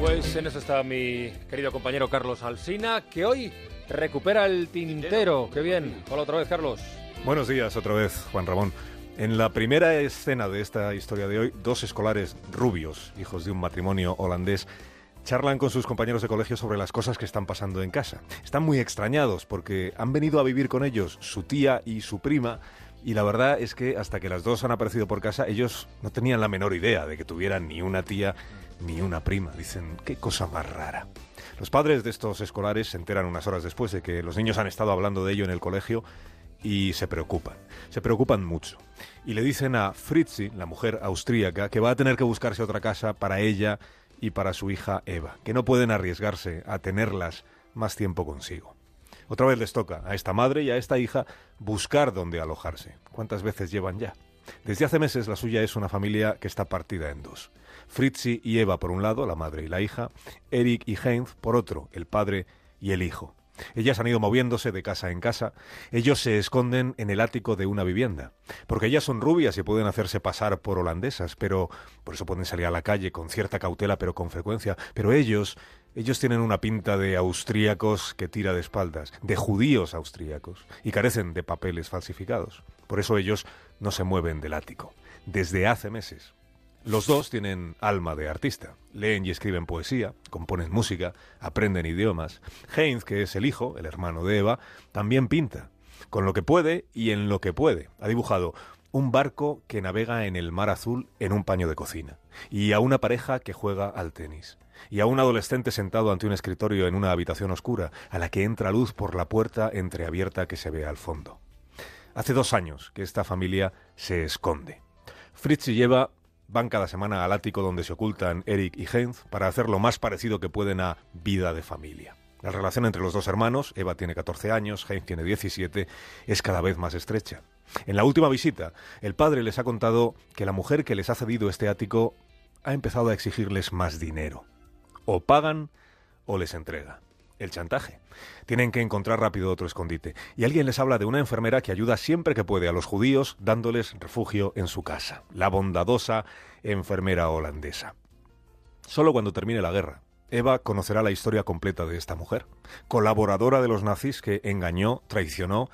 Pues en eso está mi querido compañero Carlos Alsina, que hoy recupera el tintero. Qué bien. Hola otra vez, Carlos. Buenos días otra vez, Juan Ramón. En la primera escena de esta historia de hoy, dos escolares rubios, hijos de un matrimonio holandés, charlan con sus compañeros de colegio sobre las cosas que están pasando en casa. Están muy extrañados porque han venido a vivir con ellos su tía y su prima y la verdad es que hasta que las dos han aparecido por casa, ellos no tenían la menor idea de que tuvieran ni una tía ni una prima. Dicen, qué cosa más rara. Los padres de estos escolares se enteran unas horas después de que los niños han estado hablando de ello en el colegio y se preocupan. Se preocupan mucho. Y le dicen a Fritzi, la mujer austríaca, que va a tener que buscarse otra casa para ella y para su hija Eva, que no pueden arriesgarse a tenerlas más tiempo consigo. Otra vez les toca a esta madre y a esta hija buscar dónde alojarse. ¿Cuántas veces llevan ya? Desde hace meses la suya es una familia que está partida en dos. Fritzi y Eva por un lado, la madre y la hija, Eric y Heinz por otro, el padre y el hijo. Ellas han ido moviéndose de casa en casa. Ellos se esconden en el ático de una vivienda. Porque ellas son rubias y pueden hacerse pasar por holandesas, pero por eso pueden salir a la calle con cierta cautela, pero con frecuencia. Pero ellos, ellos tienen una pinta de austríacos que tira de espaldas, de judíos austríacos, y carecen de papeles falsificados. Por eso ellos no se mueven del ático. Desde hace meses. Los dos tienen alma de artista. Leen y escriben poesía, componen música, aprenden idiomas. Heinz, que es el hijo, el hermano de Eva, también pinta. Con lo que puede y en lo que puede. Ha dibujado un barco que navega en el mar azul en un paño de cocina. Y a una pareja que juega al tenis. Y a un adolescente sentado ante un escritorio en una habitación oscura, a la que entra luz por la puerta entreabierta que se ve al fondo. Hace dos años que esta familia se esconde. Fritz lleva van cada semana al ático donde se ocultan Eric y Heinz para hacer lo más parecido que pueden a vida de familia. La relación entre los dos hermanos, Eva tiene 14 años, Heinz tiene 17, es cada vez más estrecha. En la última visita, el padre les ha contado que la mujer que les ha cedido este ático ha empezado a exigirles más dinero. O pagan o les entrega el chantaje. Tienen que encontrar rápido otro escondite. Y alguien les habla de una enfermera que ayuda siempre que puede a los judíos dándoles refugio en su casa. La bondadosa enfermera holandesa. Solo cuando termine la guerra, Eva conocerá la historia completa de esta mujer, colaboradora de los nazis que engañó, traicionó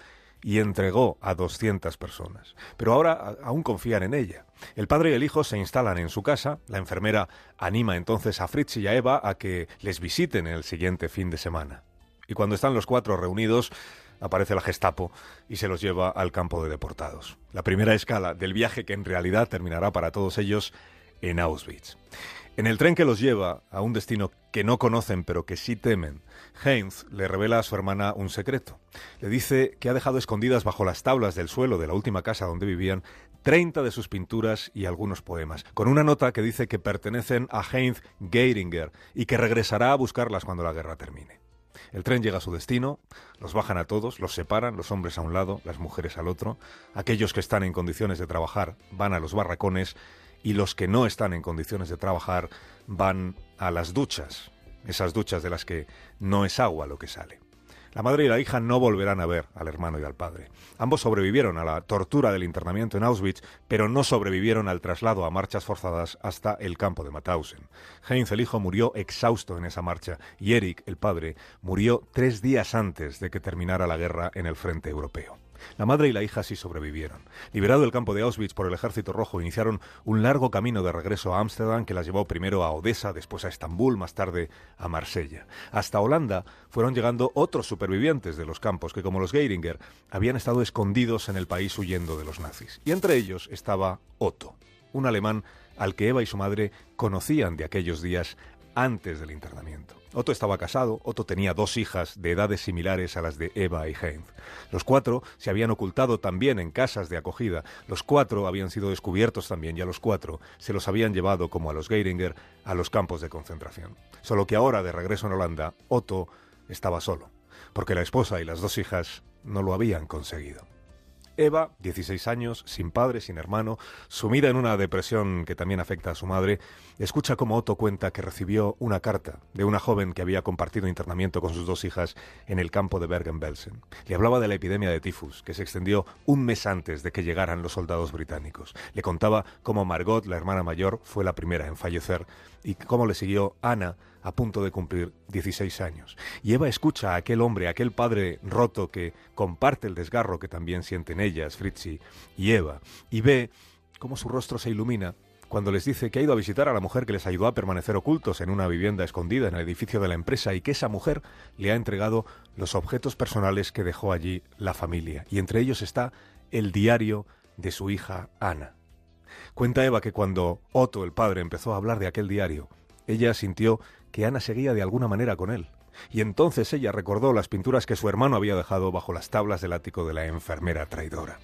y entregó a 200 personas. Pero ahora aún confían en ella. El padre y el hijo se instalan en su casa, la enfermera anima entonces a Fritz y a Eva a que les visiten el siguiente fin de semana. Y cuando están los cuatro reunidos, aparece la Gestapo y se los lleva al campo de deportados. La primera escala del viaje que en realidad terminará para todos ellos en Auschwitz. En el tren que los lleva a un destino que no conocen pero que sí temen, Heinz le revela a su hermana un secreto. Le dice que ha dejado escondidas bajo las tablas del suelo de la última casa donde vivían 30 de sus pinturas y algunos poemas, con una nota que dice que pertenecen a Heinz Geiringer y que regresará a buscarlas cuando la guerra termine. El tren llega a su destino, los bajan a todos, los separan, los hombres a un lado, las mujeres al otro, aquellos que están en condiciones de trabajar van a los barracones y los que no están en condiciones de trabajar van a las duchas, esas duchas de las que no es agua lo que sale. La madre y la hija no volverán a ver al hermano y al padre. Ambos sobrevivieron a la tortura del internamiento en Auschwitz, pero no sobrevivieron al traslado a marchas forzadas hasta el campo de Mauthausen. Heinz, el hijo, murió exhausto en esa marcha y Eric, el padre, murió tres días antes de que terminara la guerra en el frente europeo. La madre y la hija sí sobrevivieron. Liberado el campo de Auschwitz por el Ejército Rojo, iniciaron un largo camino de regreso a Ámsterdam que las llevó primero a Odessa, después a Estambul, más tarde a Marsella. Hasta Holanda fueron llegando otros supervivientes de los campos que, como los Geiringer, habían estado escondidos en el país huyendo de los nazis. Y entre ellos estaba Otto, un alemán al que Eva y su madre conocían de aquellos días antes del internamiento. Otto estaba casado, Otto tenía dos hijas de edades similares a las de Eva y Heinz. Los cuatro se habían ocultado también en casas de acogida, los cuatro habían sido descubiertos también y a los cuatro se los habían llevado, como a los Geiringer, a los campos de concentración. Solo que ahora, de regreso en Holanda, Otto estaba solo, porque la esposa y las dos hijas no lo habían conseguido. Eva, 16 años, sin padre, sin hermano, sumida en una depresión que también afecta a su madre, escucha como Otto cuenta que recibió una carta de una joven que había compartido internamiento con sus dos hijas en el campo de Bergen-Belsen. Le hablaba de la epidemia de tifus, que se extendió un mes antes de que llegaran los soldados británicos. Le contaba cómo Margot, la hermana mayor, fue la primera en fallecer y cómo le siguió Ana a punto de cumplir 16 años. Y Eva escucha a aquel hombre, a aquel padre roto que comparte el desgarro que también sienten ellas, Fritzi y Eva, y ve cómo su rostro se ilumina cuando les dice que ha ido a visitar a la mujer que les ayudó a permanecer ocultos en una vivienda escondida en el edificio de la empresa y que esa mujer le ha entregado los objetos personales que dejó allí la familia. Y entre ellos está el diario de su hija Ana. Cuenta Eva que cuando Otto, el padre, empezó a hablar de aquel diario, ella sintió que Ana seguía de alguna manera con él. Y entonces ella recordó las pinturas que su hermano había dejado bajo las tablas del ático de la enfermera traidora.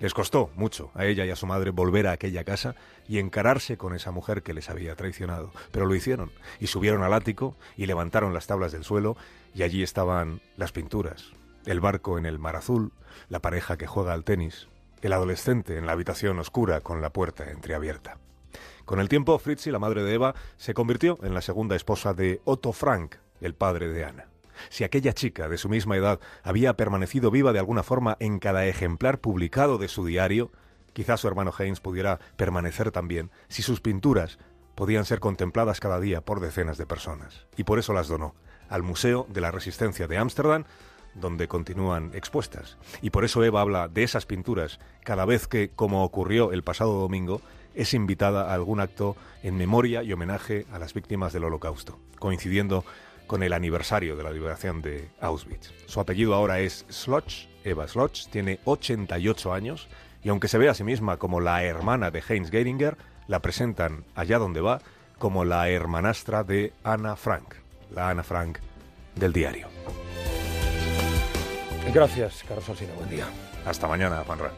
Les costó mucho a ella y a su madre volver a aquella casa y encararse con esa mujer que les había traicionado, pero lo hicieron y subieron al ático y levantaron las tablas del suelo y allí estaban las pinturas, el barco en el mar azul, la pareja que juega al tenis, el adolescente en la habitación oscura con la puerta entreabierta. Con el tiempo, Fritzi, la madre de Eva, se convirtió en la segunda esposa de Otto Frank, el padre de Ana. Si aquella chica de su misma edad había permanecido viva de alguna forma en cada ejemplar publicado de su diario, quizás su hermano Heinz pudiera permanecer también si sus pinturas podían ser contempladas cada día por decenas de personas. Y por eso las donó al Museo de la Resistencia de Ámsterdam, donde continúan expuestas. Y por eso Eva habla de esas pinturas cada vez que, como ocurrió el pasado domingo, es invitada a algún acto en memoria y homenaje a las víctimas del Holocausto, coincidiendo con el aniversario de la liberación de Auschwitz. Su apellido ahora es Sloch, Eva Sloch, tiene 88 años y aunque se ve a sí misma como la hermana de Heinz Geringer, la presentan allá donde va como la hermanastra de Anna Frank, la Anna Frank del diario. Gracias, Carlos Alsina. Buen día. Hasta mañana, Panra.